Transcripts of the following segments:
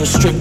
Record Club.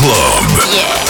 Club. Yeah.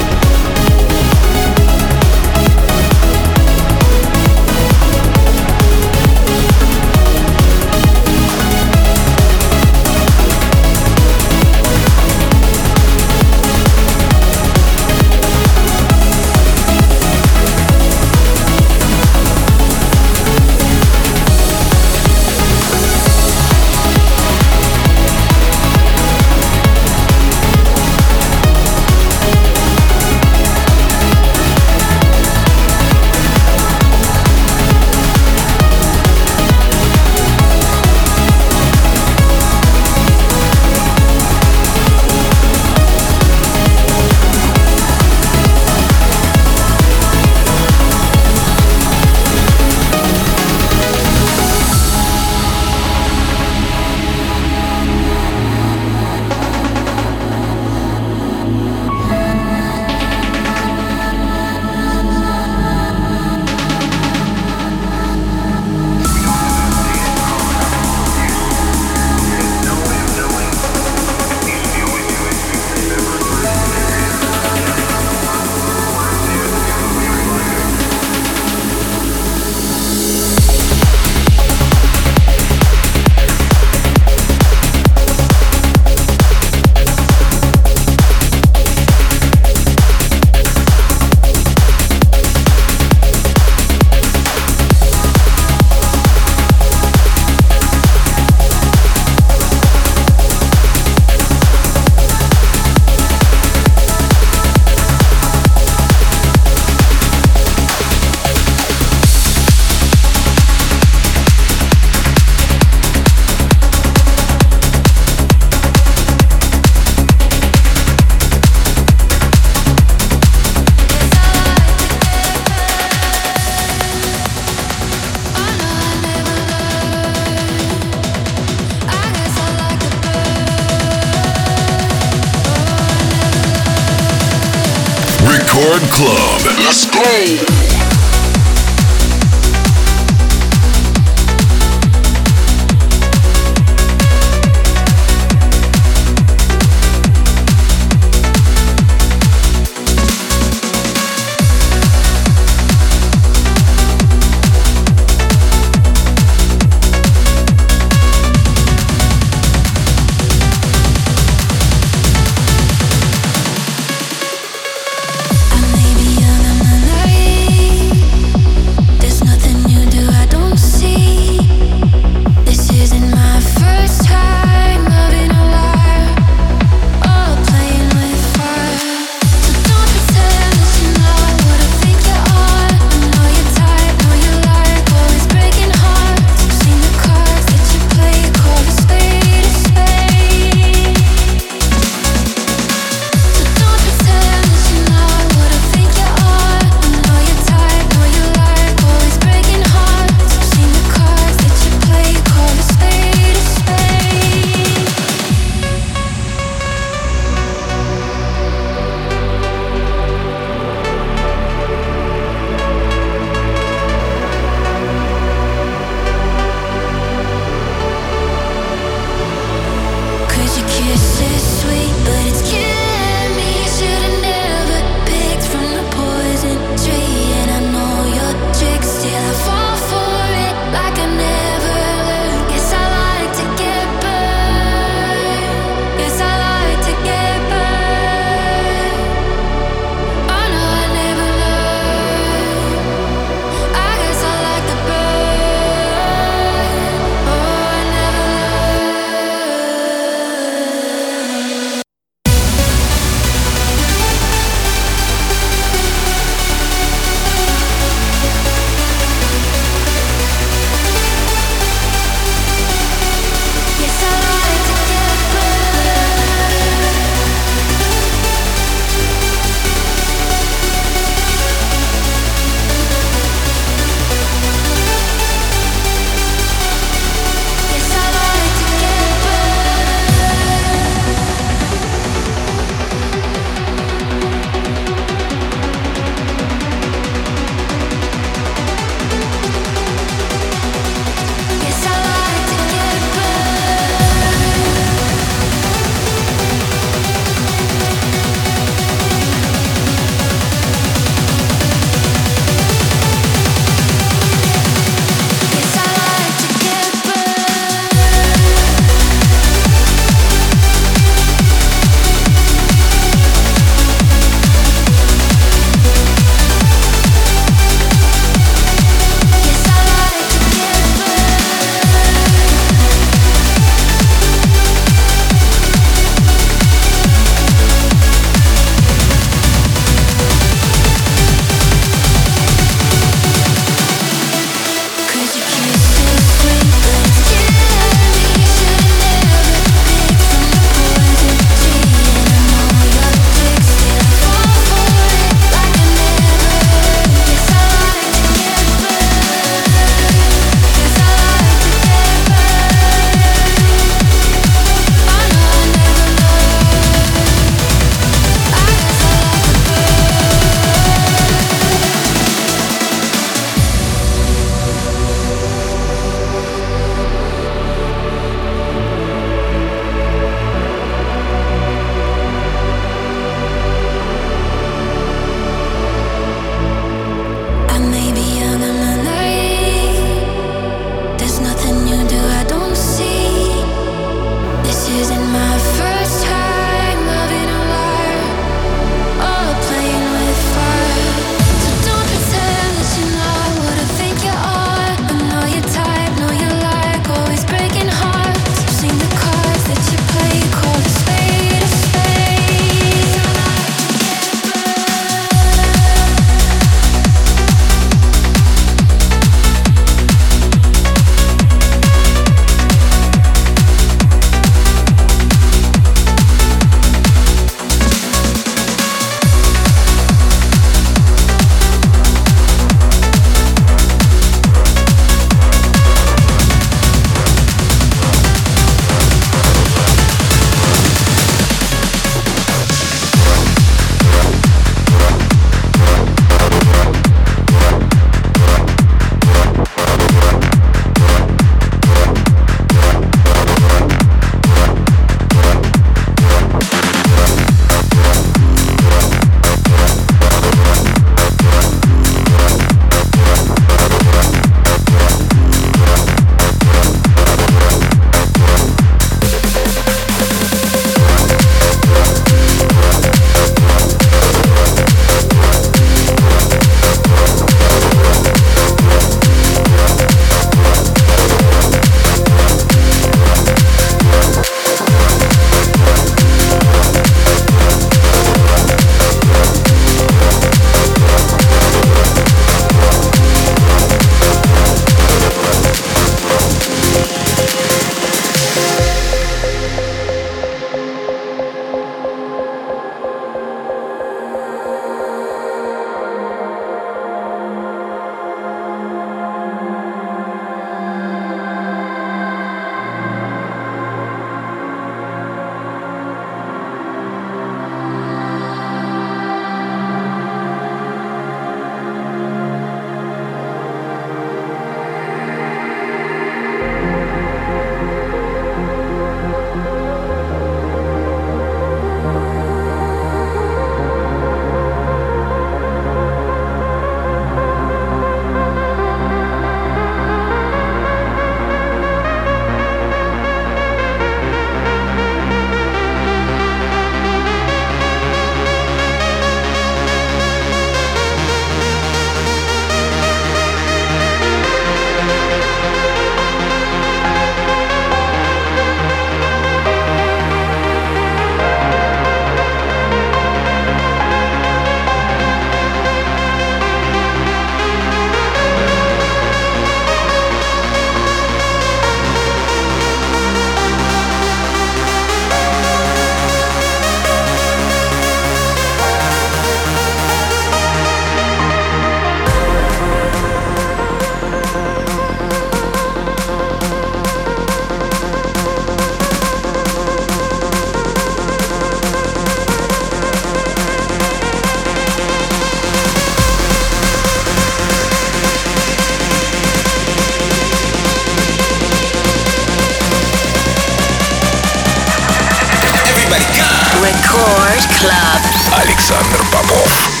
Александр Попов.